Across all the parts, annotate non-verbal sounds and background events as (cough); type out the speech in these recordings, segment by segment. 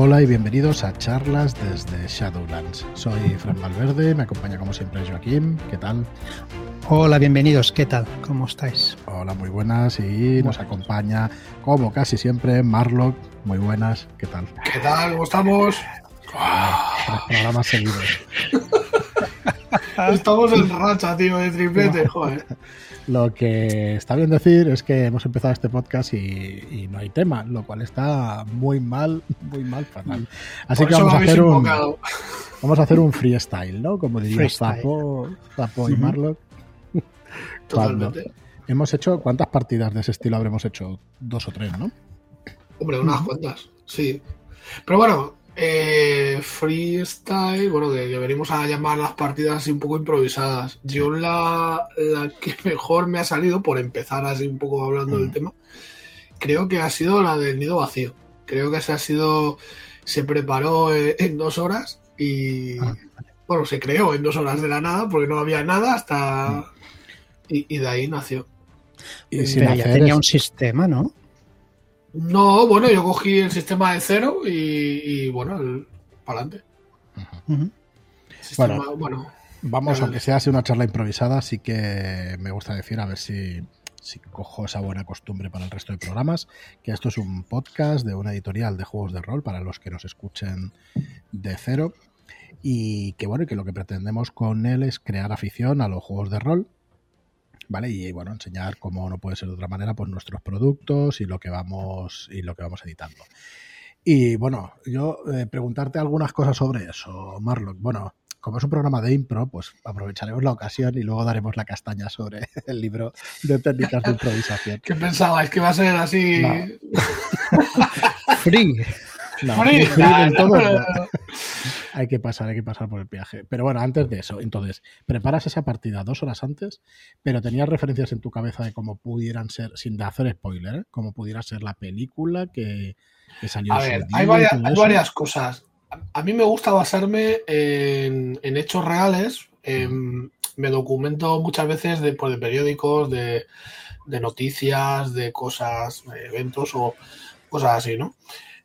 Hola y bienvenidos a charlas desde Shadowlands. Soy Fran Valverde, me acompaña como siempre Joaquín. ¿Qué tal? Hola, bienvenidos. ¿Qué tal? ¿Cómo estáis? Hola, muy buenas. Y nos acompaña, como casi siempre, Marlock. Muy buenas. ¿Qué tal? ¿Qué tal? ¿Cómo estamos? Programas seguidos. (laughs) Estamos en racha, tío, de triplete, joder. (laughs) Lo que está bien decir es que hemos empezado este podcast y, no hay tema, lo cual está muy mal, muy mal, fatal. Así que vamos a hacer un (laughs) vamos a hacer un freestyle, ¿no? Como diría Zapo, Zapo y Marlock. Totalmente. Hemos hecho, ¿cuántas partidas de ese estilo habremos hecho? Dos o tres, ¿no? Hombre, unas cuantas, sí. Pero bueno, eh, freestyle, bueno, que, venimos a llamar las partidas así un poco improvisadas. Yo la, que (laughs) mejor me ha salido, por empezar así un poco hablando del mm. tema, creo que ha sido la del nido vacío. Creo que se ha sido, se preparó en, dos horas y, ah, bueno, se creó en dos horas de la nada porque no había nada hasta... Mm. Y, de ahí nació. Y ya tenía un sistema, ¿no? No, bueno, yo cogí el sistema de cero y, bueno, para adelante. bueno, vamos, aunque sea así una charla improvisada, sí que me gusta decir, a ver si, si cojo esa buena costumbre para el resto de programas, que esto es un podcast de una editorial de juegos de rol para los que nos escuchen de cero y que bueno, que lo que pretendemos con él es crear afición a los juegos de rol ¿vale? Y bueno, enseñar cómo no puede ser de otra manera, pues nuestros productos y lo que vamos, y lo que vamos editando. Y bueno, yo eh, preguntarte algunas cosas sobre eso, Marlon. Bueno, como es un programa de impro, pues aprovecharemos la ocasión y luego daremos la castaña sobre (laughs) el libro de técnicas de improvisación. (laughs) ¿Qué pensabais? ¿Que va a ser así? (laughs) Free. No, hay que pasar, hay que pasar por el viaje. Pero bueno, antes de eso, entonces, preparas esa partida dos horas antes, pero tenías referencias en tu cabeza de cómo pudieran ser, sin hacer spoiler, ¿eh? cómo pudiera ser la película que, salió. A ver, hay, varias, cosas. A mí me gusta basarme en, hechos reales. me documento muchas veces de, pues, de periódicos, de, de noticias, de cosas, de eventos o cosas así, ¿no?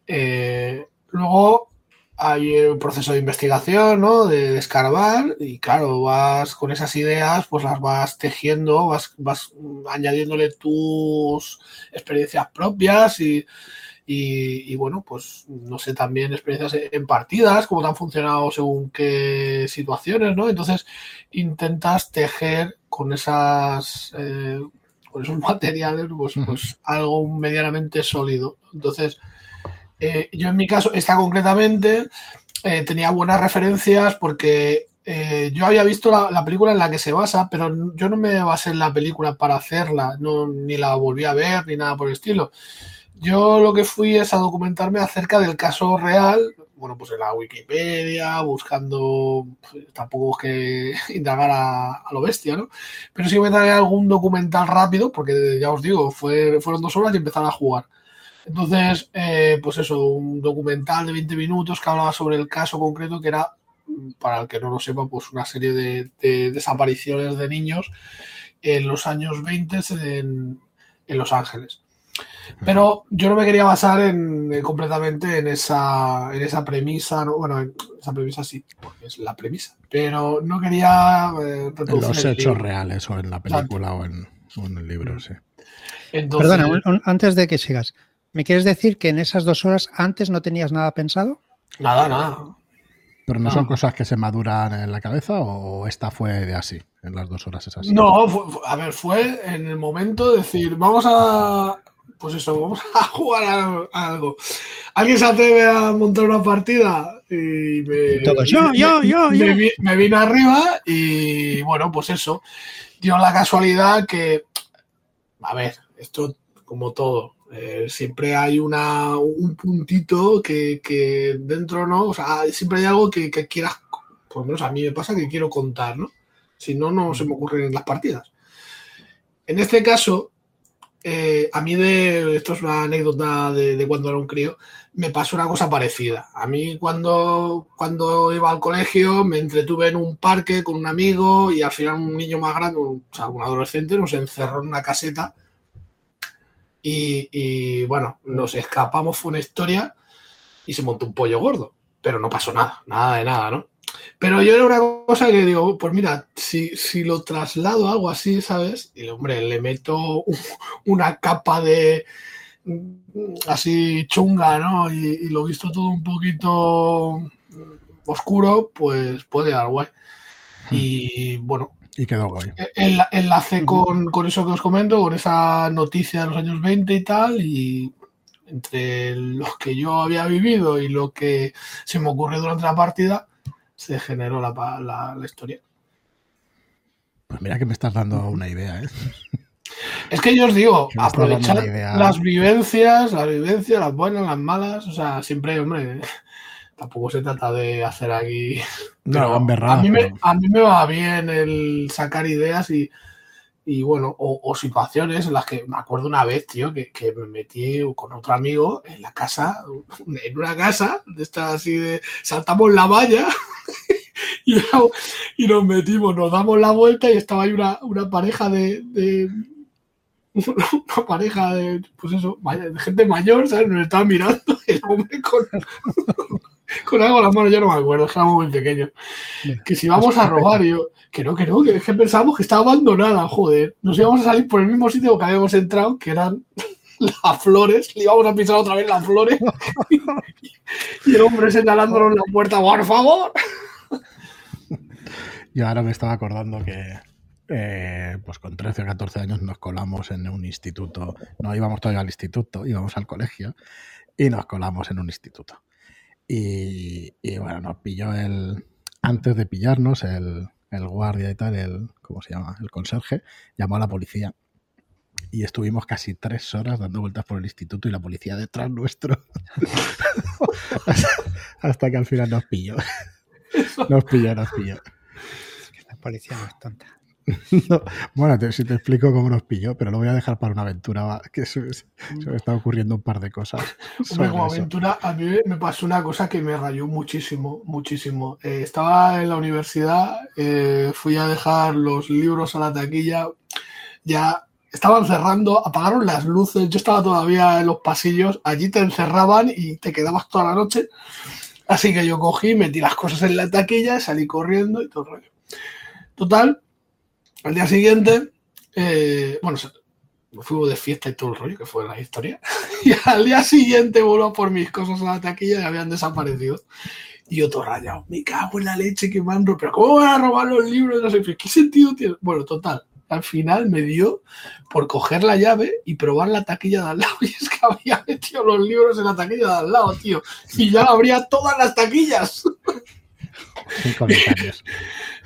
Eh, luego hay un proceso de investigación, ¿no? De, escarbar y claro, vas con esas ideas, pues las vas tejiendo, vas, vas añadiéndole tus experiencias propias y, y, bueno, pues no sé, también experiencias en partidas, cómo te han funcionado según qué situaciones, ¿no? Entonces intentas tejer con esas... Eh, con esos (laughs) materiales, pues, pues algo medianamente sólido. Entonces, eh, yo en mi caso, esta concretamente, eh, tenía buenas referencias porque eh, yo había visto la, película en la que se basa, pero yo no me basé en la película para hacerla, no, ni la volví a ver ni nada por el estilo. Yo lo que fui es a documentarme acerca del caso real, bueno, pues en la Wikipedia, buscando, pues, tampoco que (laughs) indagar a, lo bestia, ¿no? Pero sí me traje algún documental rápido, porque ya os digo, fue, fueron dos horas y empezar a jugar. Entonces, eh, pues eso, un documental de 20 minutos que hablaba sobre el caso concreto, que era, para el que no lo sepa, pues una serie de, desapariciones de niños en los años 20 en, Los Ángeles. Pero yo no me quería basar en, completamente en esa, en esa premisa, bueno, en esa premisa sí, porque es la premisa, pero no quería... Eh, en los hechos reales o en la película o en, el libro, sí. Perdona, antes de que sigas, ¿Me quieres decir que en esas dos horas antes no tenías nada pensado? Nada, nada. ¿Pero no, son cosas que se maduran en la cabeza o esta fue de así? En las dos horas es así. No, a ver, fue en el momento de decir, vamos a. Pues eso, vamos (laughs) a jugar a, algo. ¿Alguien se atreve a montar una partida? Y me, yo, yo, yo, me, me vine arriba y bueno, pues eso. Dio la casualidad que. A ver, esto como todo eh, siempre hay una, un puntito que, dentro, ¿no? O sea, siempre hay algo que, quieras, por lo menos a mí me pasa que quiero contar, ¿no? Si no, no se me ocurren en las partidas. En este caso, eh, a mí de, esto es una anécdota de, cuando era un crío, me pasó una cosa parecida. A mí cuando, cuando iba al colegio me entretuve en un parque con un amigo y al final un niño más grande, o sea, un adolescente, nos encerró en una caseta y, bueno, nos escapamos, fue una historia. y se montó un pollo gordo. Pero no pasó nada, nada de nada, ¿no? Pero yo era una cosa que digo, pues mira, si, si lo traslado a algo así, ¿sabes? Y hombre, le meto una capa de así chunga, ¿no? Y, y lo visto todo un poquito oscuro, pues puede dar guay. Y bueno, y quedó guay. El, enlace con, con, eso que os comento, con esa noticia de los años 20 y tal, y entre lo que yo había vivido y lo que se me ocurrió durante la partida, se generó la, la, la historia. Pues mira que me estás dando una idea, ¿eh? Es que yo os digo, aprovechar las vivencias, las vivencias, las buenas, las malas, o sea, siempre, hombre, tampoco se trata de hacer aquí. No, a, mí me, a mí me va bien el sacar ideas y, y bueno, o, situaciones en las que me acuerdo una vez, tío, que, que, me metí con otro amigo en la casa, (laughs) en una casa, de esta así de saltamos la valla (laughs) y, y, nos metimos, nos damos la vuelta y estaba ahí una, una pareja de, de (laughs) una pareja de, pues eso, de gente mayor, ¿sabes? Nos estaba mirando el hombre con, con algo en las manos, yo no me acuerdo, estábamos muy pequeños. Que si íbamos a robar, yo, que no, que no, que es que pensábamos que estaba abandonada, joder. Nos íbamos a salir por el mismo sitio que habíamos entrado, que eran (laughs) las flores, le íbamos a pisar otra vez las flores. (laughs) y el hombre señalándonos la puerta, por favor. (laughs) Yo ahora me estaba acordando que, eh, pues con 13 o 14 años nos colamos en un instituto. No íbamos todavía al instituto, íbamos al colegio y nos colamos en un instituto. Y, bueno, nos pilló el. Antes de pillarnos, el, el, guardia y tal, el. ¿Cómo se llama? El conserje, llamó a la policía. Y estuvimos casi tres horas dando vueltas por el instituto y la policía detrás nuestro. (laughs) hasta, que al final nos pilló. Nos pilló, nos pilló. La policía no es tonta. (laughs) bueno, si te explico cómo nos pilló, pero lo voy a dejar para una aventura, que se, me está ocurriendo un par de cosas. (laughs) Como aventura, a mí me pasó una cosa que me rayó muchísimo, muchísimo. Eh, estaba en la universidad, eh, fui a dejar los libros a la taquilla, ya estaban cerrando, apagaron las luces, yo estaba todavía en los pasillos, allí te encerraban y te quedabas toda la noche. Así que yo cogí, metí las cosas en la taquilla, salí corriendo y todo el rollo. Total, al día siguiente, eh, bueno, fuimos de fiesta y todo el rollo, que fue la historia. (laughs) Y al día siguiente voló por mis cosas a la taquilla y habían desaparecido. Y otro rayado, me cago en la leche que me han Pero ¿cómo van a robar los libros? No sé, ¿qué sentido tiene? Bueno, total. Al final me dio por coger la llave y probar la taquilla de al lado. (laughs) Y es que había metido los libros en la taquilla de al lado, tío. Y ya abría todas las taquillas. Sin comentarios.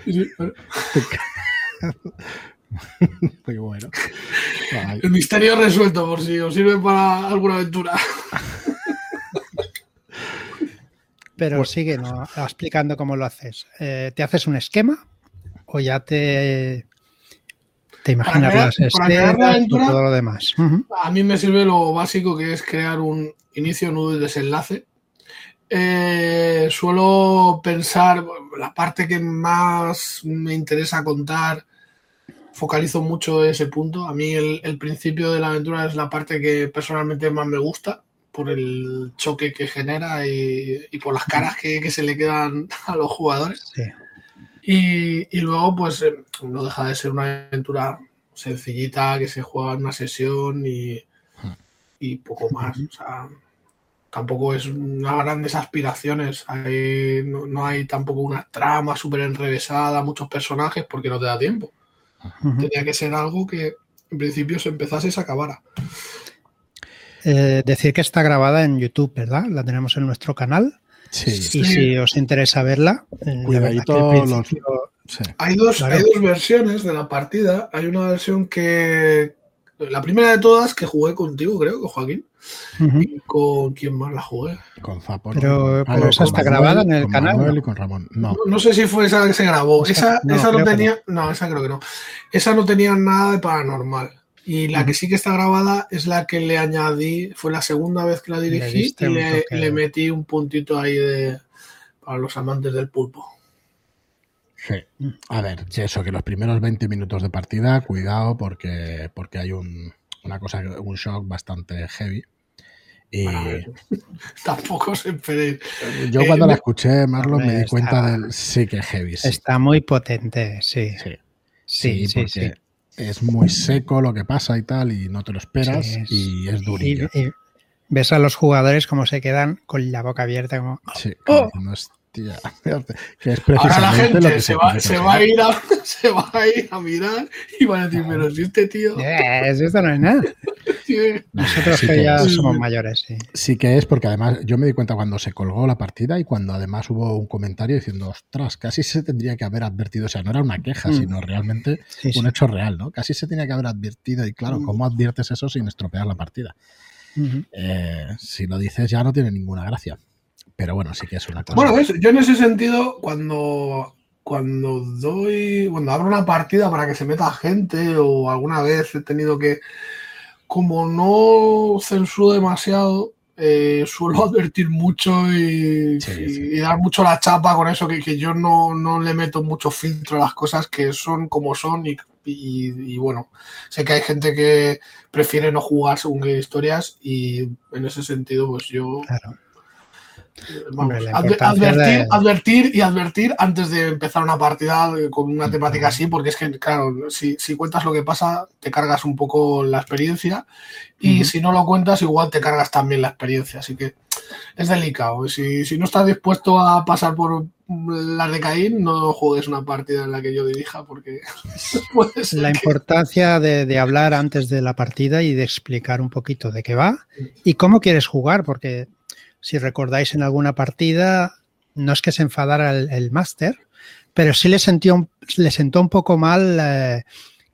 (laughs) (laughs) Muy bueno. El misterio resuelto, por si os sirve para alguna aventura. Pero sigue ¿no? explicando cómo lo haces. Eh, ¿Te haces un esquema o ya te, te imaginas las escenas y todo lo demás? A mí me sirve lo básico que es crear un inicio, nudo y desenlace. Eh, suelo pensar la parte que más me interesa contar focalizo mucho ese punto. A mí el, principio de la aventura es la parte que personalmente más me gusta por el choque que genera y, por las caras que, se le quedan (laughs) a los jugadores. Y, luego, pues, eh, no deja de ser una aventura sencillita que se juega en una sesión y, poco más. O sea, tampoco es unas grandes aspiraciones. no, no, hay tampoco una trama súper enrevesada, muchos personajes, porque no te da tiempo. Tenía que ser algo que en principio se empezase y se acabara. Eh, decir que está grabada en YouTube, ¿verdad? La tenemos en nuestro canal. Sí. Y si os interesa verla, eh, hay, dos, hay dos versiones de la partida. Hay una versión que. La primera de todas que jugué contigo, creo, con Joaquín. ¿Y con quién más la jugué? Con Zapo. Pero, ah, esa está grabada en el canal. con Ramón. No. no. sé si fue esa que se grabó. Esa, no, esa no tenía. No. esa creo que no. Esa no tenía nada de paranormal. Y la que sí que está grabada es la que le añadí. Fue la segunda vez que la dirigí y le, le, metí un puntito ahí de para los amantes del pulpo. Sí. A ver, eso, que los primeros 20 minutos de partida, cuidado porque, porque hay un, una cosa, un shock bastante heavy Y (laughs) tampoco se esperéis. Yo cuando la escuché, Marlon, me di cuenta del sí que heavy. Está muy potente, sí. Sí, sí, sí, es muy seco lo que pasa y tal, y no te lo esperas, y es durillo. Y, ves a los jugadores como se quedan con la boca abierta, como. Sí, ¡Oh! Es (laughs) que es Ahora la gente se, va, se, va a ir a, (laughs) se va a ir a mirar y van a decir, pero si este tío. esto no es nada. (laughs) Nosotros que, ya somos mayores, sí. Sí que es, porque además yo me di cuenta cuando se colgó la partida y cuando además hubo un comentario diciendo, ostras, casi se tendría que haber advertido, o sea, no era una queja, mm. sino realmente un hecho real, ¿no? Casi se tenía que haber advertido y claro. ¿cómo adviertes eso sin estropear la partida? Eh, si lo dices ya no tiene ninguna gracia. Pero bueno, sí que es una cosa. Bueno, yo en ese sentido, cuando, cuando doy, cuando abro una partida para que se meta gente o alguna vez he tenido que, como no censuro demasiado, eh, suelo (laughs) advertir mucho y, dar mucho la chapa con eso, que, yo no, le meto mucho filtro a las cosas que son como son y, y, bueno, sé que hay gente que prefiere no jugar según qué historias y en ese sentido pues yo advertir, advertir, y advertir antes de empezar una partida con una temática así, porque es que, claro, si, cuentas lo que pasa, te cargas un poco la experiencia y si no lo cuentas, igual te cargas también la experiencia. Así que es delicado. Si, no estás dispuesto a pasar por las de Caín, no juegues una partida en la que yo dirija, porque (laughs) La importancia de, de hablar antes de la partida y de explicar un poquito de qué va y cómo quieres jugar, porque si recordáis en alguna partida, no es que se enfadara el, máster, pero sí le, sentió, le sentó un poco mal eh,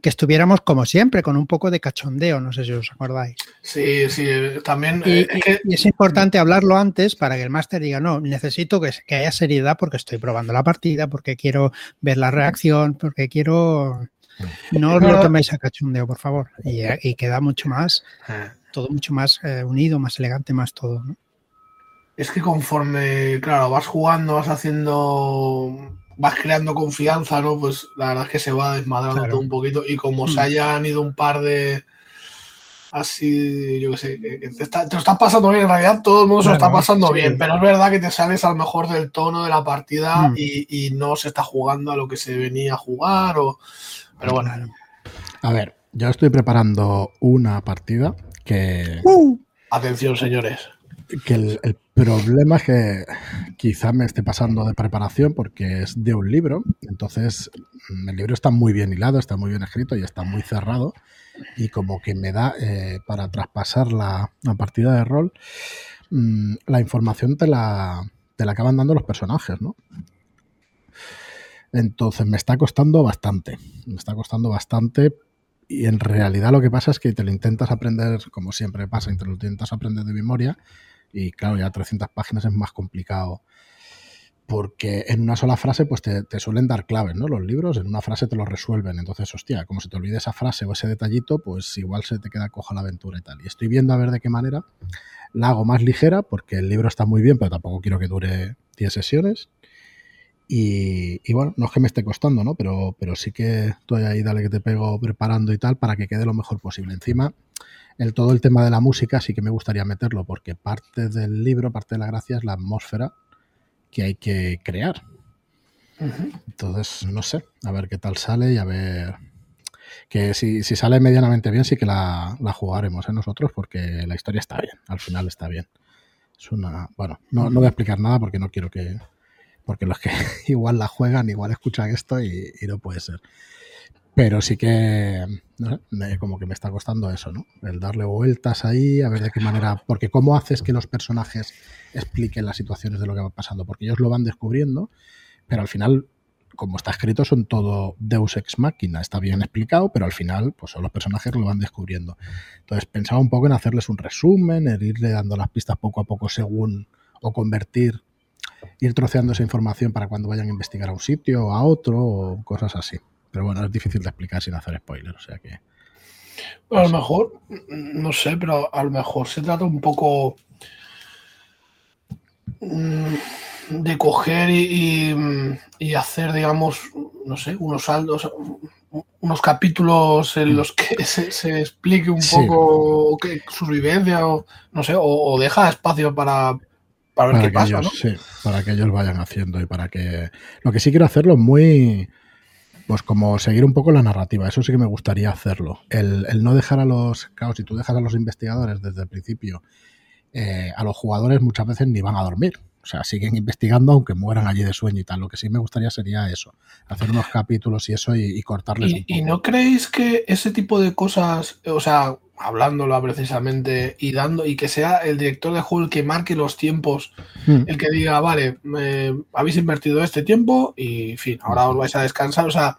que estuviéramos como siempre, con un poco de cachondeo, no sé si os acordáis. Sí, sí, también. Y, eh, es importante hablarlo antes para que el máster diga, no, necesito que, que, haya seriedad porque estoy probando la partida, porque quiero ver la reacción, porque quiero... No os lo toméis a cachondeo, por favor. Y, queda mucho más, ah. todo mucho más eh, unido, más elegante, más todo. ¿no? Es que conforme, claro, vas jugando, vas haciendo, vas creando confianza, ¿no? Pues la verdad es que se va desmadrando todo un poquito y como se mm. hayan ido un par de así, yo qué sé, te, lo estás pasando bien, en realidad todo el mundo se lo está pasando bien, pero es verdad que te sales a lo mejor del tono de la partida mm. y, no se está jugando a lo que se venía a jugar, o... pero bueno. A ver, yo estoy preparando una partida que... Uh. Atención, señores que el, problema es que quizá me esté pasando de preparación porque es de un libro, entonces mm, el libro está muy bien hilado, está muy bien escrito y está muy cerrado. Y como que me da eh, para traspasar la, partida de rol, mm, la información te la, te la acaban dando los personajes, ¿no? Entonces me está costando bastante, me está costando bastante. Y en realidad lo que pasa es que te lo intentas aprender, como siempre pasa, te lo intentas aprender de memoria y claro, ya 300 páginas es más complicado. Porque en una sola frase, pues te, suelen dar claves, ¿no? Los libros en una frase te lo resuelven. Entonces, hostia, como se te olvide esa frase o ese detallito, pues igual se te queda coja la aventura y tal. Y estoy viendo a ver de qué manera la hago más ligera, porque el libro está muy bien, pero tampoco quiero que dure 10 sesiones. Y, y, bueno, no es que me esté costando, ¿no? Pero, pero sí que estoy ahí, dale que te pego preparando y tal, para que quede lo mejor posible. Encima, el, todo el tema de la música sí que me gustaría meterlo, porque parte del libro, parte de la gracia es la atmósfera que hay que crear. Entonces, no sé, a ver qué tal sale y a ver. Que si, sale medianamente bien, sí que la, jugaremos ¿eh? nosotros, porque la historia está bien, al final está bien. Es una. Bueno, no, no voy a explicar nada porque no quiero que. Porque los que (laughs) igual la juegan, igual escuchan esto y no puede ser. Pero sí que, como que me está costando eso, ¿no? El darle vueltas ahí, a ver de qué manera. Porque, ¿cómo haces que los personajes expliquen las situaciones de lo que va pasando? Porque ellos lo van descubriendo, pero al final, como está escrito, son todo Deus ex machina. Está bien explicado, pero al final, pues son los personajes lo van descubriendo. Entonces, pensaba un poco en hacerles un resumen, en irle dando las pistas poco a poco según. o convertir ir troceando esa información para cuando vayan a investigar a un sitio o a otro o cosas así. Pero bueno, es difícil de explicar sin hacer spoilers, o sea que... a lo mejor, no sé, pero a lo mejor se trata un poco mm, de coger y, hacer, digamos, no sé, unos saldos, unos capítulos en los que (laughs) se, explique un poco su vivencia o no sé, o, deja espacio para, para ver qué pasa, ¿no? Sí, para que ellos vayan haciendo y para que... Lo que sí quiero hacerlo es muy... Pues como seguir un poco la narrativa, eso sí que me gustaría hacerlo. El, el no dejar a los... Claro, si tú dejas a los investigadores desde el principio, eh, a los jugadores muchas veces ni van a dormir. O sea, siguen investigando aunque mueran allí de sueño y tal. Lo que sí me gustaría sería eso, hacer unos capítulos y eso y, cortarles un poco. ¿Y no creéis que ese tipo de cosas, o sea, hablándola precisamente y dando, y que sea el director de juego el que marque los tiempos, hmm. el que diga, vale, habéis invertido este tiempo y, en fin, ahora os vais a descansar. O sea,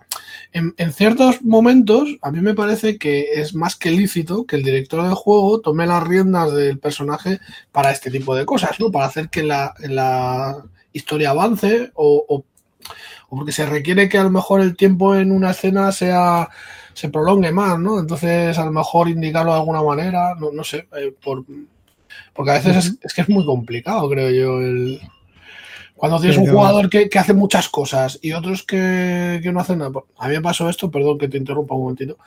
en, ciertos momentos, a mí me parece que es más que lícito que el director del juego tome las riendas del personaje para este tipo de cosas, ¿no? Para hacer que la, la historia avance o, o, o porque se requiere que a lo mejor el tiempo en una escena sea se prolongue más, ¿no? Entonces, a lo mejor indicarlo de alguna manera, no, no sé, eh, por, porque a veces es, que es muy complicado, creo yo, el, cuando tienes un jugador que, hace muchas cosas y otros que, no hacen nada. A mí me pasó esto, perdón que te interrumpa un momentito.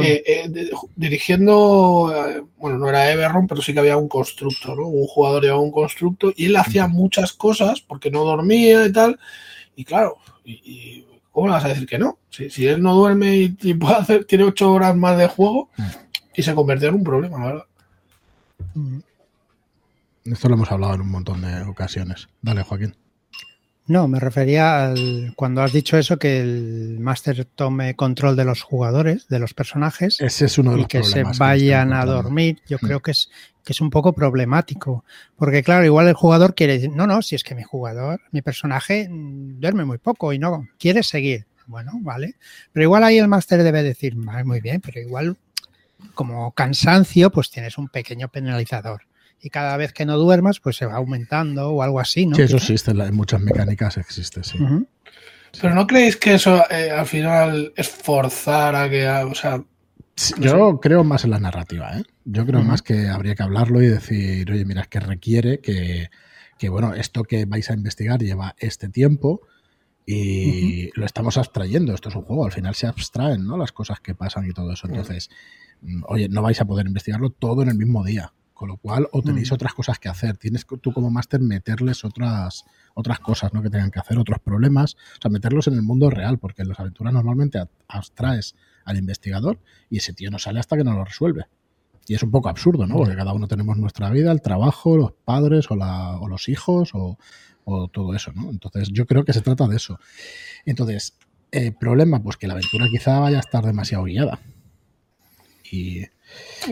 Eh, eh, dirigiendo, bueno, no era Everron, pero sí que había un constructo, ¿no? Un jugador llevaba un constructo y él hacía muchas cosas porque no dormía y tal. Y claro, y ¿cómo le vas a decir que no? Si, él no duerme y, puede hacer, tiene ocho horas más de juego y se convierte en un problema, la verdad. Esto lo hemos hablado en un montón de ocasiones. Dale, Joaquín. No, me refería al, cuando has dicho eso, que el máster tome control de los jugadores, de los personajes. Ese es uno de los y que se vayan a dormir. Yo creo que es, que es un poco problemático. Porque, claro, igual el jugador quiere decir, no, no, si es que mi jugador, mi personaje mm, duerme muy poco y no quiere seguir. Bueno, vale. Pero igual ahí el máster debe decir, muy bien, pero igual como cansancio, pues tienes un pequeño penalizador y cada vez que no duermas, pues se va aumentando o algo así, ¿no? Sí, eso existe, en muchas mecánicas existe, sí. Pero ¿no creéis que eso eh, al final es forzar a que, o sea... yo creo más en la narrativa, ¿eh? Yo creo más que habría que hablarlo y decir, oye, mira, es que requiere que, que bueno, esto que vais a investigar lleva este tiempo y lo estamos abstrayendo. Esto es un juego, al final se abstraen, ¿no? Las cosas que pasan y todo eso. Entonces, mm, oye, no vais a poder investigarlo todo en el mismo día. Con lo cual, o tenéis mm. otras cosas que hacer. Tienes tú como máster meterles otras, otras cosas ¿no? que tengan que hacer, otros problemas. O sea, meterlos en el mundo real, porque en las aventuras normalmente abstraes al investigador y ese tío no sale hasta que no lo resuelve. Y es un poco absurdo, ¿no? Porque cada uno tenemos nuestra vida, el trabajo, los padres o, la, o los hijos o, o, todo eso, ¿no? Entonces, yo creo que se trata de eso. Entonces, el problema, pues que la aventura quizá vaya a estar demasiado guiada. Y,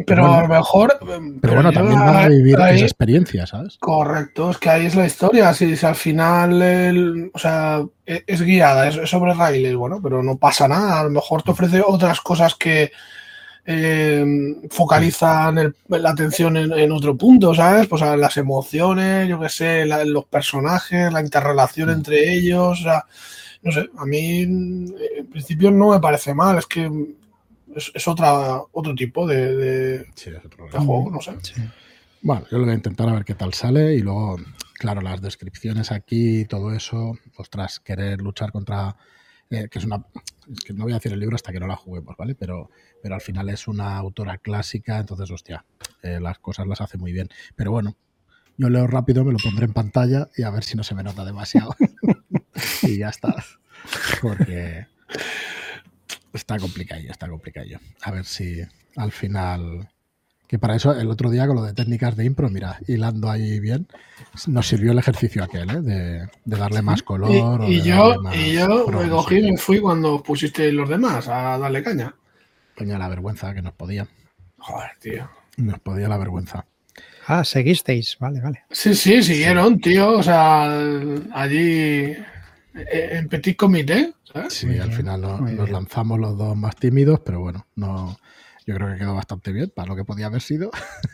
pero a lo mejor. Pero, bueno, también van a vivir esa experiencia, ¿sabes? Correcto, es que ahí es la historia. Si, al final, o sea, e, es, guiada, es, sobre raíles, bueno, pero no pasa nada. A lo mejor te ofrece otras cosas que eh, focalizan la atención en, otro punto, ¿sabes? Pues las emociones, yo qué sé, los personajes, la interrelación mm. entre ellos, o sea, no sé, a mí en principio no me parece mal, es que es, otra, otro tipo de, juego, no sé. Bueno, yo lo voy a intentar a ver qué tal sale y luego, claro, las descripciones aquí, todo eso, ostras, querer luchar contra... Eh, que es una... que no voy a decir el libro hasta que no la juguemos, ¿vale? Pero, pero al final es una autora clásica, entonces, hostia, eh, las cosas las hace muy bien. Pero bueno, yo leo rápido, me lo pondré en pantalla y a ver si no se me nota demasiado. (laughs) y ya está. Porque está complicado, está complicado. A ver si al final. Que para eso el otro día con lo de técnicas de impro, mira, hilando ahí bien, nos sirvió el ejercicio aquel, ¿eh? de, darle más color. Y, yo, y yo me cogí y me fui cuando pusiste los demás a darle caña. Coña la vergüenza que nos podía. Joder, tío. Nos podía la vergüenza. Ah, seguisteis, vale, vale. Sí, sí, siguieron, tío. O sea, allí en petit comité. Sí, al final nos, lanzamos los dos más tímidos, pero bueno, no, yo creo que quedó bastante bien para lo que podía haber sido.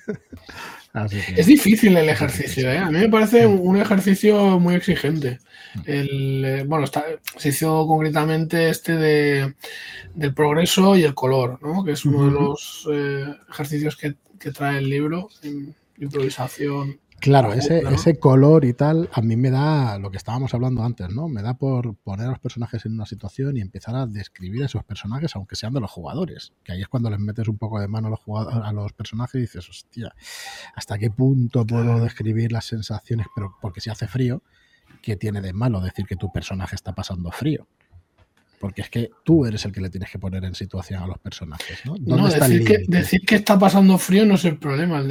(laughs) Es difícil el ejercicio, ¿eh? A mí me parece un ejercicio muy exigente. El, eh, bueno, se hizo concretamente este de, del progreso y el color, ¿no? Que es uno de los eh, ejercicios que, trae el libro, improvisación. Claro, ese, ese color y tal, a mí me da lo que estábamos hablando antes, ¿no? Me da por poner a los personajes en una situación y empezar a describir a esos personajes, aunque sean de los jugadores. Que ahí es cuando les metes un poco de mano a los, jugadores, a los personajes y dices, hostia, ¿hasta qué punto puedo describir las sensaciones? Pero porque si hace frío, ¿qué tiene de malo decir que tu personaje está pasando frío? Porque es que tú eres el que le tienes que poner en situación a los personajes, ¿no? no decir, que, decir, que, está pasando frío no es el problema.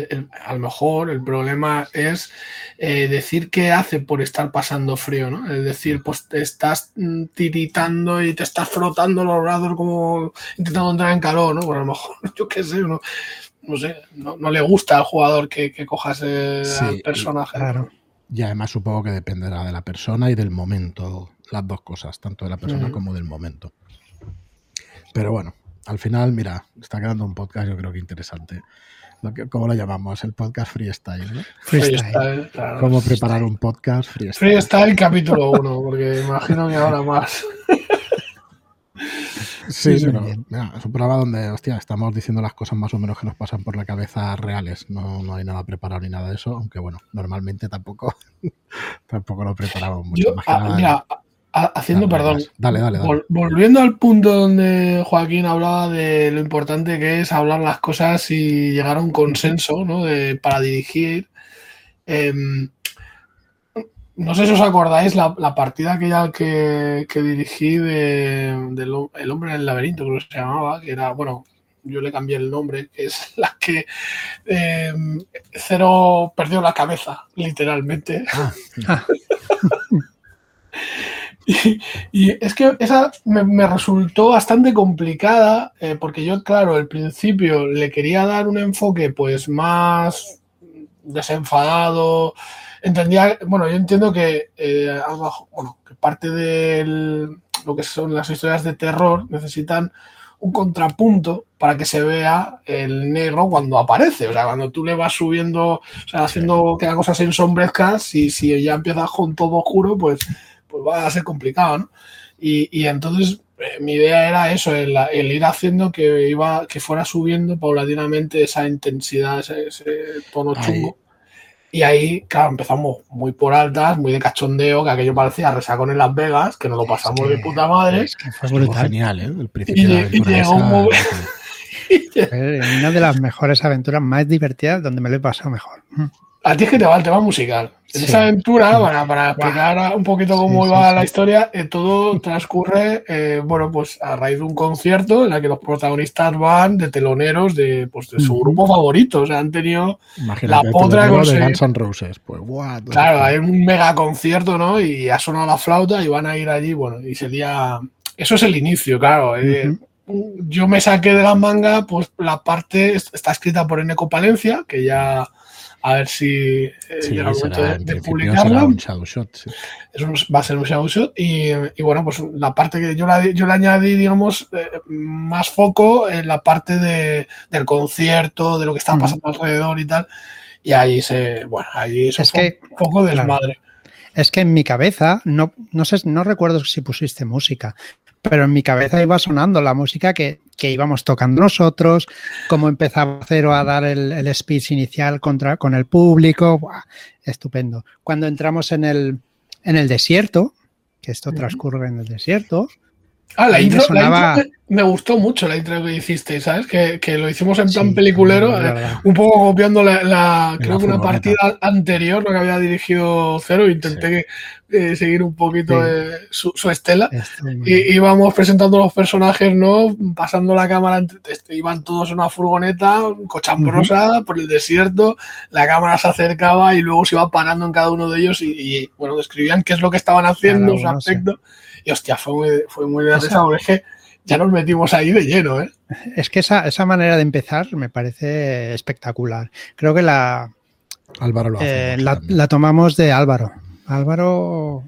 a lo mejor el problema es eh, decir qué hace por estar pasando frío, ¿no? Es decir, pues te estás mm, tiritando y te estás frotando los brazos como intentando entrar en calor, ¿no? Pues a lo mejor, (laughs) yo qué sé, no, no sé, no, le gusta al jugador que, que cojas el personaje. Claro. Y además supongo que dependerá de la persona y del momento las dos cosas, tanto de la persona como del momento. Pero bueno, al final, mira, está quedando un podcast yo creo que interesante. ¿Cómo lo llamamos? El podcast freestyle, ¿no? Freestyle, ¿Cómo preparar un podcast freestyle? Freestyle capítulo 1, porque imagino que ahora más. Sí, pero es un programa donde, hostia, estamos diciendo las cosas más o menos que nos pasan por la cabeza reales. No, no hay nada preparado ni nada de eso, aunque bueno, normalmente tampoco, (laughs) tampoco lo preparamos mucho. mira, Haciendo, perdón. Dale, dale, volviendo al punto donde Joaquín hablaba de lo importante que es hablar las cosas y llegar a un consenso ¿no? para dirigir. Em, no sé si os acordáis la, partida aquella que, que dirigí de, El hombre en el laberinto, creo que se llamaba, que era, bueno, yo le cambié el nombre, que es (laughs) la que em, Cero perdió la cabeza, literalmente. Ah. (laughs) (laughs) Y, es que esa me, resultó bastante complicada eh, porque yo, claro, al principio le quería dar un enfoque pues más desenfadado. Entendía, bueno, yo entiendo que, eh, bueno, que parte de lo que son las historias de terror necesitan un contrapunto para que se vea el negro cuando aparece. O sea, cuando tú le vas subiendo, o sea, haciendo que las cosas ensombrezcas, y si ya empiezas con todo oscuro, pues pues va a ser complicado, ¿no? Y, entonces eh, mi idea era eso, el, ir haciendo que iba, que fuera subiendo paulatinamente esa intensidad, ese, tono chungo. Y ahí, claro, empezamos muy por altas, muy de cachondeo, que aquello parecía resacón en Las Vegas, que nos lo pasamos de puta madre. Es que fue genial, ¿eh? El principio y, y llegó un (laughs) Una de las mejores aventuras más divertidas donde me lo he pasado mejor. A ti es que te va el tema musical. En esa aventura, para, para explicar un poquito cómo iba la historia, eh, todo transcurre, eh, bueno, pues a raíz de un concierto en la que los protagonistas van de teloneros de, pues, de su grupo favorito. O sea, han tenido la potra de Guns N' Roses. Pues, claro, hay un mega concierto, ¿no? Y ha sonado la flauta y van a ir allí, bueno, y sería... Eso es el inicio, claro. Eh, yo me saqué de la manga, pues la parte está escrita por Eneco Palencia, que ya a ver si eh, llega el momento de, publicarla. Eso va a ser un shadow shot. Y, bueno, pues la parte que yo, la, yo le añadí, digamos, eh, más foco en la parte de, del concierto, de lo que estaba pasando alrededor y tal. Y ahí se, bueno, ahí es que, un poco desmadre. Es que en mi cabeza, no, no sé, no recuerdo si pusiste música, pero en mi cabeza iba sonando la música que, íbamos tocando nosotros, cómo empezaba Cero a dar el, speech inicial contra, con el público. estupendo. Cuando entramos en el, en el desierto, que esto transcurre en el desierto, Ah, la intro, me gustó mucho la intro que hiciste, ¿sabes? Que, que lo hicimos en plan peliculero, eh, un poco copiando la, creo que una partida anterior, lo que había dirigido Cero, intenté eh, seguir un poquito su, estela. Y íbamos presentando los personajes, ¿no? Pasando la cámara, este, iban todos en una furgoneta, cochambrosa, por el desierto, la cámara se acercaba y luego se iba parando en cada uno de ellos y, bueno, describían qué es lo que estaban haciendo, su aspecto. Y hostia, fue muy, fue muy de es que ya nos metimos ahí de lleno, ¿eh? Es que esa, esa manera de empezar me parece espectacular. Creo que la, Álvaro lo hace eh, la, tomamos de Álvaro. Álvaro.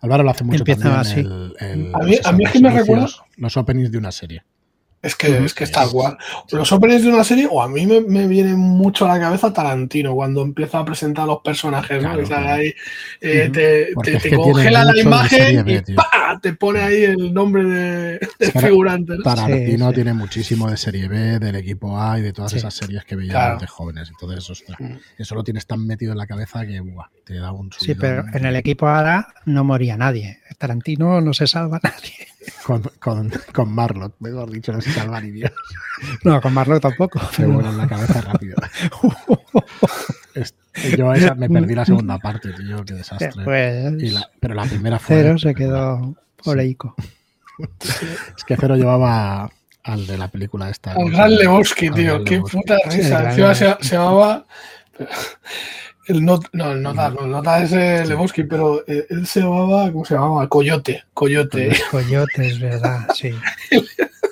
Álvaro lo hace mucho Empieza así. a, mí, es que me recuerda. Los openings de una serie. Es que, es que está igual. Los openings de una serie, o a mí me, viene mucho a la cabeza Tarantino cuando empieza a presentar a los personajes, ¿no? ahí, eh, te, congela la imagen y te pone ahí el nombre de, figurante. Tarantino tiene muchísimo de serie B, del equipo A y de todas esas series que veíamos de jóvenes. Entonces, mm. eso lo tienes tan metido en la cabeza que te da un Sí, pero en el equipo A no moría nadie. Tarantino no se salva (laughs) nadie. Con, con, con Marlock, mejor dicho, no se salva ni Dios. No, con Marlock tampoco. Me vuela en la cabeza rápido. (laughs) Yo esa, me perdí la segunda parte, tío, qué desastre. Pues, pero la primera fue. Cero se quedó poleico. es que Cero llevaba al de la película esta. Al Gran Lebowski, tío, qué puta risa. Encima se, se llamaba. El no, no, el nota, no, el nota es el Lebowski, pero eh, él se llamaba, ¿cómo se llamaba? Coyote, Coyote. Coyote, es verdad, (laughs) sí.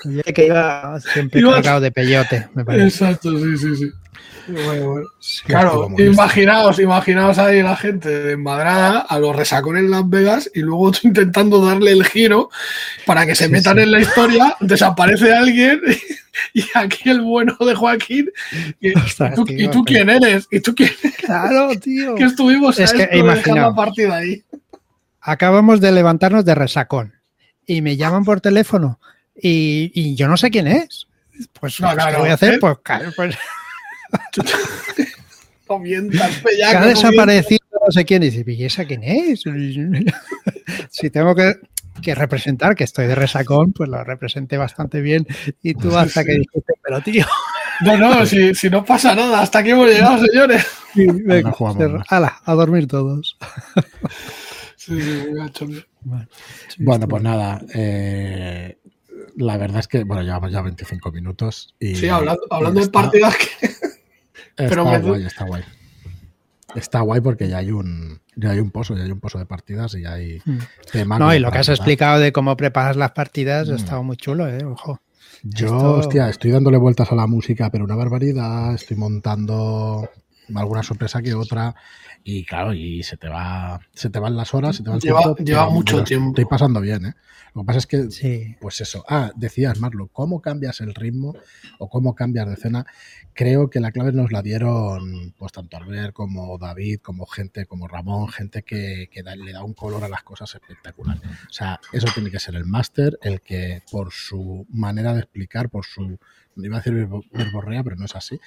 Coyote que iba siempre iba... cargado de peyote, me parece. Exacto, sí, sí, sí. Bueno, bueno. claro, imaginaos, imaginaos ahí la gente de Madrada a los resacones en Las Vegas y luego (laughs) intentando darle el giro para que se metan en la historia, desaparece alguien (laughs) y aquí el bueno de Joaquín. (laughs) Y, tú, quién eres? ¿Y tú quién Claro, tío. Que estuvimos es que, partida ahí. Acabamos de levantarnos de resacón y me llaman por teléfono y, yo no sé quién es. Pues, no, ¿qué voy a hacer? ¿eh? Pues, claro, pues (laughs) que ha desaparecido no sé quién. Y dice, ¿y esa quién es? (laughs) si tengo que, representar que estoy de resacón, pues lo representé bastante bien. Y tú hasta que dijiste, pero tío. No, no, (laughs) si, no pasa nada, hasta aquí hemos llegado, señores. a dormir todos. bueno, pues nada. Eh, la verdad es que, bueno, llevamos ya 25 minutos. Y, sí, hablando, hablando de partidas que. Está guay, está guay. Está guay porque ya hay un ya hay un pozo, ya hay un pozo de partidas y hay hmm. No, y lo que has explicado de cómo preparas las partidas ha hmm. estado muy chulo, eh, ojo. Yo, hostia, estoy dándole vueltas a la música, pero una barbaridad, estoy montando alguna sorpresa que otra y claro, y se te va se te van las horas, se te va lleva, lleva mucho tiempo. Estoy pasando bien, ¿eh? Lo que pasa es que, pues eso, ah, decías, Marlo, ¿cómo cambias el ritmo o cómo cambias de escena? Creo que la clave nos la dieron, pues tanto Albert como David, como gente, como Ramón, gente que, le da un color a las cosas espectacular. O sea, eso tiene que ser el máster, el que por su manera de explicar, por su, no iba a decir verborrea, pero no es así,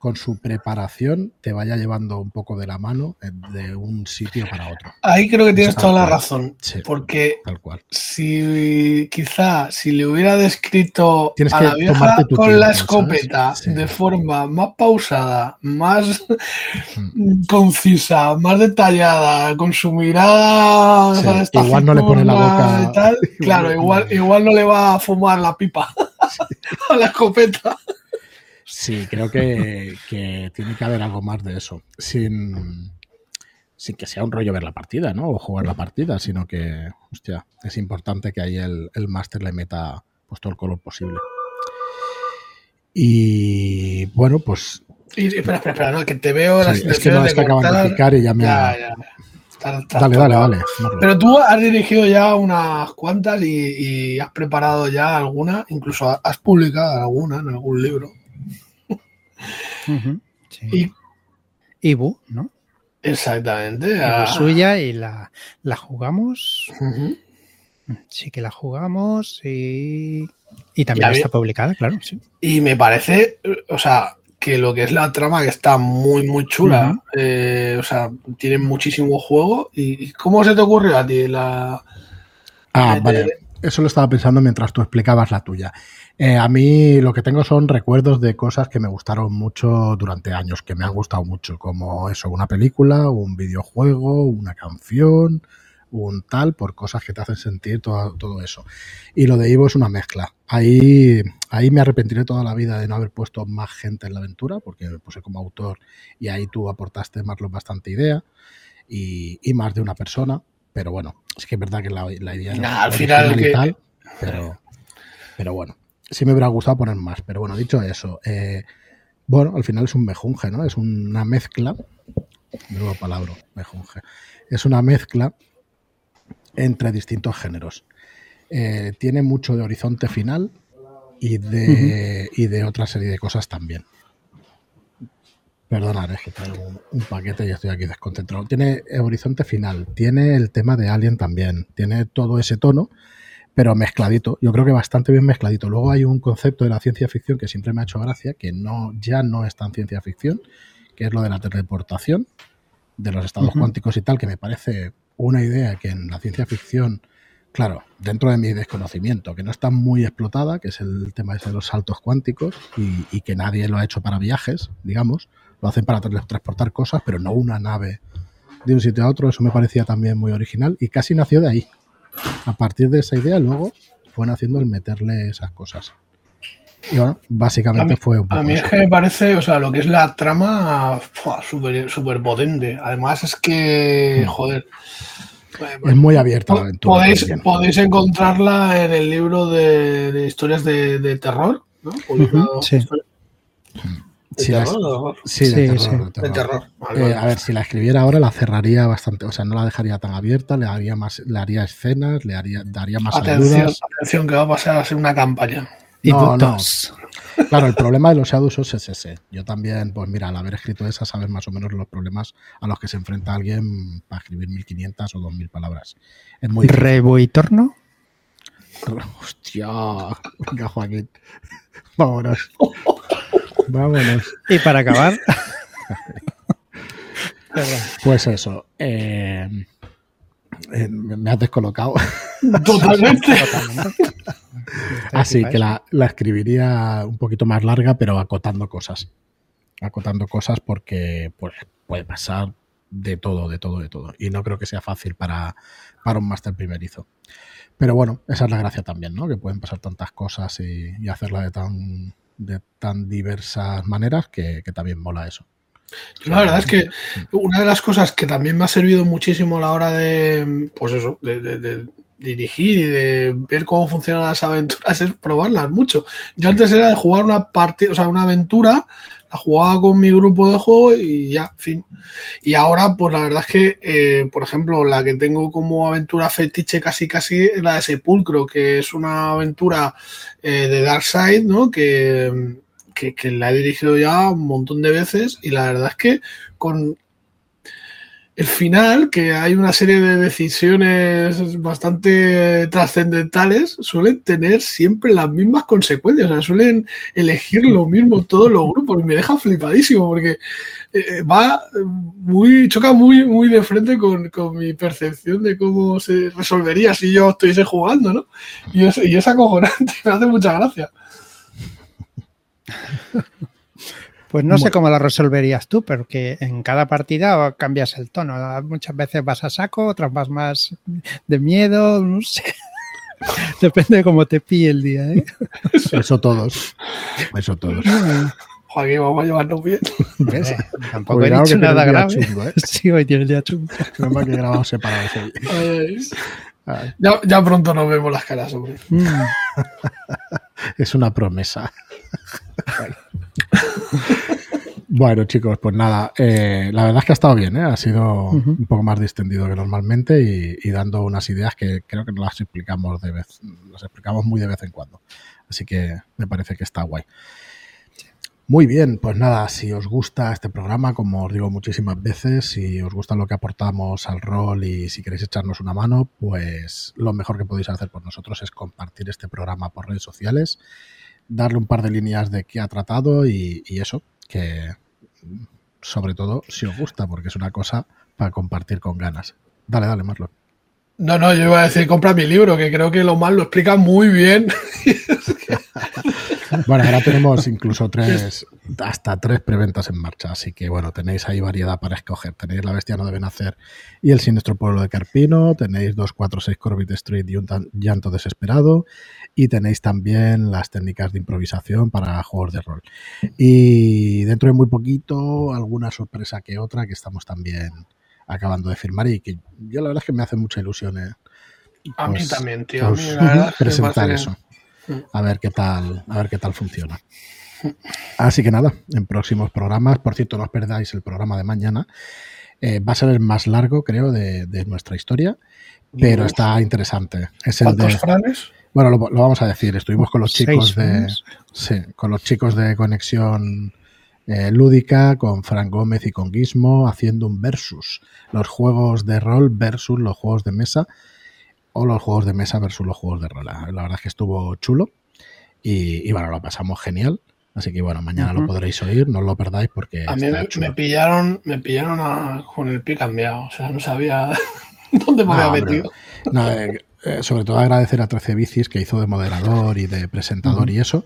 con su preparación te vaya llevando un poco de la mano de un sitio para otro. Ahí creo que tienes toda la razón. porque tal cual. si quizá si le hubiera descrito a la vieja con la escopeta de forma más pausada, más concisa, más detallada, con su mirada, igual no le pone la boca. (laughs) claro, igual, igual no le va a fumar la pipa (laughs) a la escopeta. Sí, creo que, tiene que haber algo más de eso. Sin, sin que sea un rollo ver la partida, ¿no? O jugar la partida, sino que, hostia, es importante que ahí el, el máster le meta pues, todo el color posible. Y bueno, pues. espera, espera, espera, no, que te veo sí, Es que no está acabando de picar y ya me. Ya, ya. dale, dale, dale. Pero tú has dirigido ya unas cuantas y, y has preparado ya alguna, incluso has publicado alguna en algún libro. Y Ibu, ¿no? Exactamente. La ah. suya y la, la jugamos. Sí que la jugamos y, y también está publicada, claro. Y me parece, o sea, que lo que es la trama que está muy, muy chula. Eh, o sea, tiene muchísimo juego. ¿Y cómo se te ocurrió a ti la... Ah, vale. Eso lo estaba pensando mientras tú explicabas la tuya. Eh, a mí lo que tengo son recuerdos de cosas que me gustaron mucho durante años, que me han gustado mucho, como eso, una película, un videojuego, una canción, un tal, por cosas que te hacen sentir todo, eso. Y lo de Ivo es una mezcla. Ahí, ahí me arrepentiré toda la vida de no haber puesto más gente en la aventura, porque me puse como autor y ahí tú aportaste, Marlon, bastante idea y más de una persona. Pero bueno, es que es verdad que la, la idea... al final... Que... pero, pero bueno sí me hubiera gustado poner más, pero bueno, dicho eso, eh, bueno, al final es un mejunje, ¿no? Es una mezcla, nueva palabra, mejunje, es una mezcla entre distintos géneros. Eh, tiene mucho de horizonte final, y de, y de otra serie de cosas también. Perdonad, es que traigo un, paquete y estoy aquí desconcentrado. Tiene Horizonte Final, tiene el tema de Alien también, tiene todo ese tono, pero mezcladito. Yo creo que bastante bien mezcladito. Luego hay un concepto de la ciencia ficción que siempre me ha hecho gracia, que no, ya no es tan ciencia ficción, que es lo de la teleportación, de los estados cuánticos y tal, que me parece una idea que en la ciencia ficción, claro, dentro de mi desconocimiento, que no está muy explotada, que es el tema de los saltos cuánticos y, y que nadie lo ha hecho para viajes, digamos lo hacen para transportar cosas, pero no una nave de un sitio a otro. Eso me parecía también muy original y casi nació de ahí. A partir de esa idea, luego fueron haciendo el meterle esas cosas. Y bueno, básicamente fue un poco A mí es que me parece, o sea, lo que es la trama, súper super potente. Además, es que, mm. joder. Es muy abierta la aventura. Podéis, podéis encontrarla en el libro de, historias de, terror, ¿no? sí. Sí, de terror. Eh, a ver, si la escribiera ahora la cerraría bastante, o sea, no la dejaría tan abierta, le haría más, le haría escenas, le haría, daría más atención, Atención, que va a pasar a ser una campaña. No, no. Claro, el problema de los Shadows es ese. Yo también, pues mira, al haber escrito esa, sabes más o menos los problemas a los que se enfrenta alguien para escribir 1500 o 2000 palabras. Es muy torno? Hostia, venga, Joaquín. Vámonos. (laughs) Vámonos. Y para acabar. (laughs) pues eso. Eh, eh, me has descolocado. Totalmente. (laughs) Así que la, escribiría un poquito más larga, pero acotando cosas. Acotando cosas porque pues, puede pasar de todo, de todo, de todo. Y no creo que sea fácil para, para un máster primerizo. Pero bueno, esa es la gracia también, ¿no? Que pueden pasar tantas cosas y hacerla de tan de tan diversas maneras que, también mola eso. La verdad es que una de las cosas que también me ha servido muchísimo a la hora de, pues eso, de, dirigir y de ver cómo funcionan las aventuras es probarlas mucho. Yo antes era de jugar una partida, o sea, una aventura la jugaba con mi grupo de juego y ya, fin. Y ahora, pues la verdad es que, eh, por ejemplo, la que tengo como aventura fetiche casi casi es la de Sepulcro, que es una aventura eh, de Darkseid, ¿no? Que, que, que la he dirigido ya un montón de veces y la verdad es que con el final, que hay una serie de decisiones bastante trascendentales, suelen tener siempre las mismas consecuencias. O sea, suelen elegir lo mismo todos los grupos. Me deja flipadísimo porque eh, va muy, choca muy, muy de frente con, mi percepción de cómo se resolvería si yo estuviese jugando, ¿no? Y es, y es acojonante, (laughs) me hace mucha gracia. (laughs) Pues no sé cómo la resolverías tú, pero que en cada partida cambias el tono. Muchas veces vas a saco, otras vas más de miedo, no sé. (laughs) Depende de cómo te pille el día. ¿eh? Eso todos. Eso todos. Joaquín, vamos a llevarnos bien. ¿Ves? Tampoco he dicho nada grave. Chungo, ¿eh? (laughs) Sí, hoy tiene el día chungo. Menos que grabamos separados hoy. Ya, ya, pronto nos vemos las caras, hombre. Mm. (laughs) es una promesa. Bueno, (laughs) chicos, pues nada, eh, la verdad es que ha estado bien, ¿eh? ha sido un poco más distendido que normalmente y, dando unas ideas que creo que no las explicamos de vez, las explicamos muy de vez en cuando. Así que me parece que está guay. Muy bien, pues nada, si os gusta este programa, como os digo muchísimas veces, si os gusta lo que aportamos al rol y si queréis echarnos una mano, pues lo mejor que podéis hacer por nosotros es compartir este programa por redes sociales darle un par de líneas de qué ha tratado y, eso, que sobre todo si os gusta, porque es una cosa para compartir con ganas. Dale, dale, Marlon. No, no, yo iba a decir, compra mi libro, que creo que lo mal lo explica muy bien. (laughs) (laughs) bueno, ahora tenemos incluso tres, hasta tres preventas en marcha, así que bueno, tenéis ahí variedad para escoger. Tenéis La Bestia no deben hacer y El Siniestro Pueblo de Carpino, tenéis 246 Corbett Street y un llanto desesperado, y tenéis también las técnicas de improvisación para juegos de rol. Y dentro de muy poquito, alguna sorpresa que otra que estamos también acabando de firmar y que yo la verdad es que me hace mucha ilusión. Eh, a mí pues, también, tío. A mí, pues, presentar eso. A ver qué tal, a ver qué tal funciona. Así que nada, en próximos programas, por cierto, no os perdáis el programa de mañana. Eh, va a ser el más largo, creo, de, nuestra historia, pero está interesante. Es el de, Bueno, lo, vamos a decir. Estuvimos con los chicos de. Sí, con los chicos de Conexión eh, Lúdica, con Frank Gómez y con Gizmo, haciendo un versus. Los juegos de rol versus los juegos de mesa. O los juegos de mesa versus los juegos de rol. La verdad es que estuvo chulo. Y, y bueno, lo pasamos genial. Así que bueno, mañana lo podréis oír, no os lo perdáis porque. A mí me, pillaron, me pillaron con el pie cambiado, o sea, no sabía (laughs) dónde me había metido. Eh, (laughs) eh, sobre todo agradecer a 13 Bicis que hizo de moderador y de presentador y eso.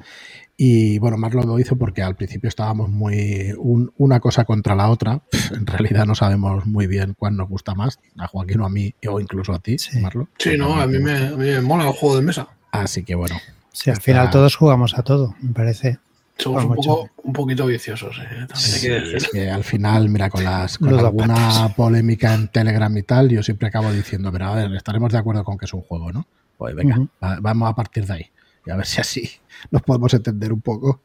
Y bueno, Marlon lo hizo porque al principio estábamos muy una cosa contra la otra. (laughs) En realidad no sabemos muy bien cuál nos gusta más, a Joaquín o a mí, o incluso a ti, sí. Marlo. Sí, no, a mí, me, a mí me mola el juego de mesa. Así que bueno. Sí, al final todos jugamos a todo, me parece. Somos un, poco, un, poquito viciosos. Eh, sí, es que al final, mira, con, las, con alguna polémica en Telegram y tal, yo siempre acabo diciendo, pero a ver, estaremos de acuerdo con que es un juego, ¿no? Pues venga, vamos a partir de ahí. Y a ver si así (laughs) nos podemos entender un poco.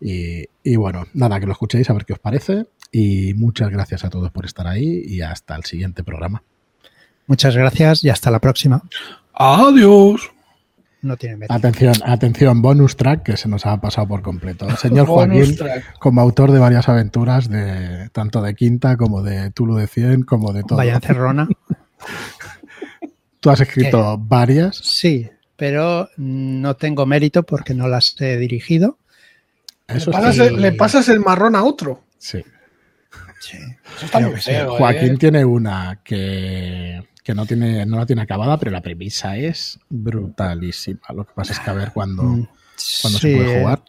Y, y, bueno, nada, que lo escuchéis, a ver qué os parece. Y muchas gracias a todos por estar ahí y hasta el siguiente programa. Muchas gracias y hasta la próxima. Adiós no tiene mérito. Atención, atención, bonus track que se nos ha pasado por completo. (laughs) señor Joaquín, como autor de varias aventuras, de tanto de Quinta como de Tulu de 100, como de todo. Vaya encerrona. (laughs) ¿Tú has escrito varias? Sí, pero no tengo mérito porque no las he dirigido. Eso ¿Le, pasas el, ¿Le, pasas el, marrón a otro? Sí. sí. Eso está muy feo, Joaquín ¿eh? tiene una que que no, tiene, no la tiene acabada, pero la premisa es brutalísima. Lo que pasa es que a ver cuándo, mm, cuando se puede jugar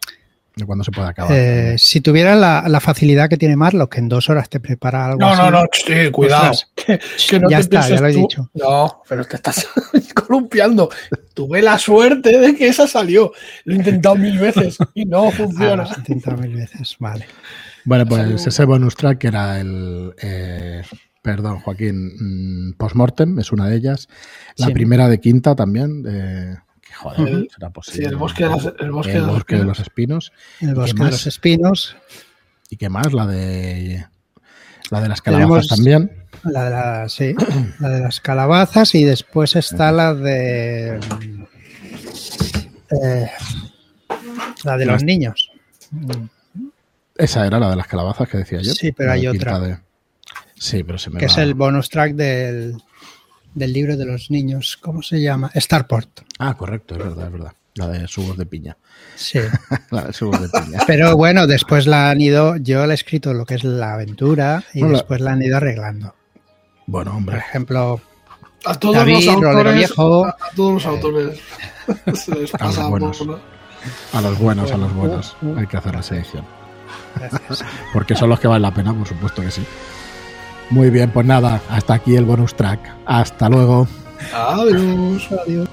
y cuándo se puede acabar. Eh, si tuviera la, facilidad que tiene Marlo, que en dos horas te prepara algo no, así. No, no, sí, cuidado. (laughs) (laughs) que, no ya está, ya lo he dicho. No, pero te estás (laughs) columpiando. Tuve la suerte de que esa salió. Lo he intentado mil veces y no funciona. Ah, lo he intentado mil veces, vale. Bueno, pues ese bonus track era el... Eh, Perdón, Joaquín. Mm, Postmortem es una de ellas. La primera de Quinta también. De, joder, será posible. Sí, el bosque, de los, el bosque, de, los espinos. El bosque de los espinos. ¿Y qué más? La de la de las calabazas también. La de la, sí, (clears throat) la de las calabazas y después está la de eh, la de los niños. Esa era la de las calabazas que decía yo. Sí, pero hay otra. Sí, pero se me Que es el bonus track del, del libro de los niños. ¿Cómo se llama? Starport. Ah, correcto, es verdad, es verdad. La de subos de piña. Sí. (laughs) la de subos de piña. Pero bueno, después la han ido, yo le he escrito lo que es la aventura y después la... han ido arreglando. Bueno, hombre. Por ejemplo, a todos los autores, viejo, a, todos los autores (laughs) se les pasa a, los buenos, a los buenos, a los buenos. Hay que hacer la selección. (laughs) Porque son los que valen la pena, por supuesto que sí. Muy bien, pues nada, hasta aquí el bonus track. Hasta luego. Adiós. Adiós.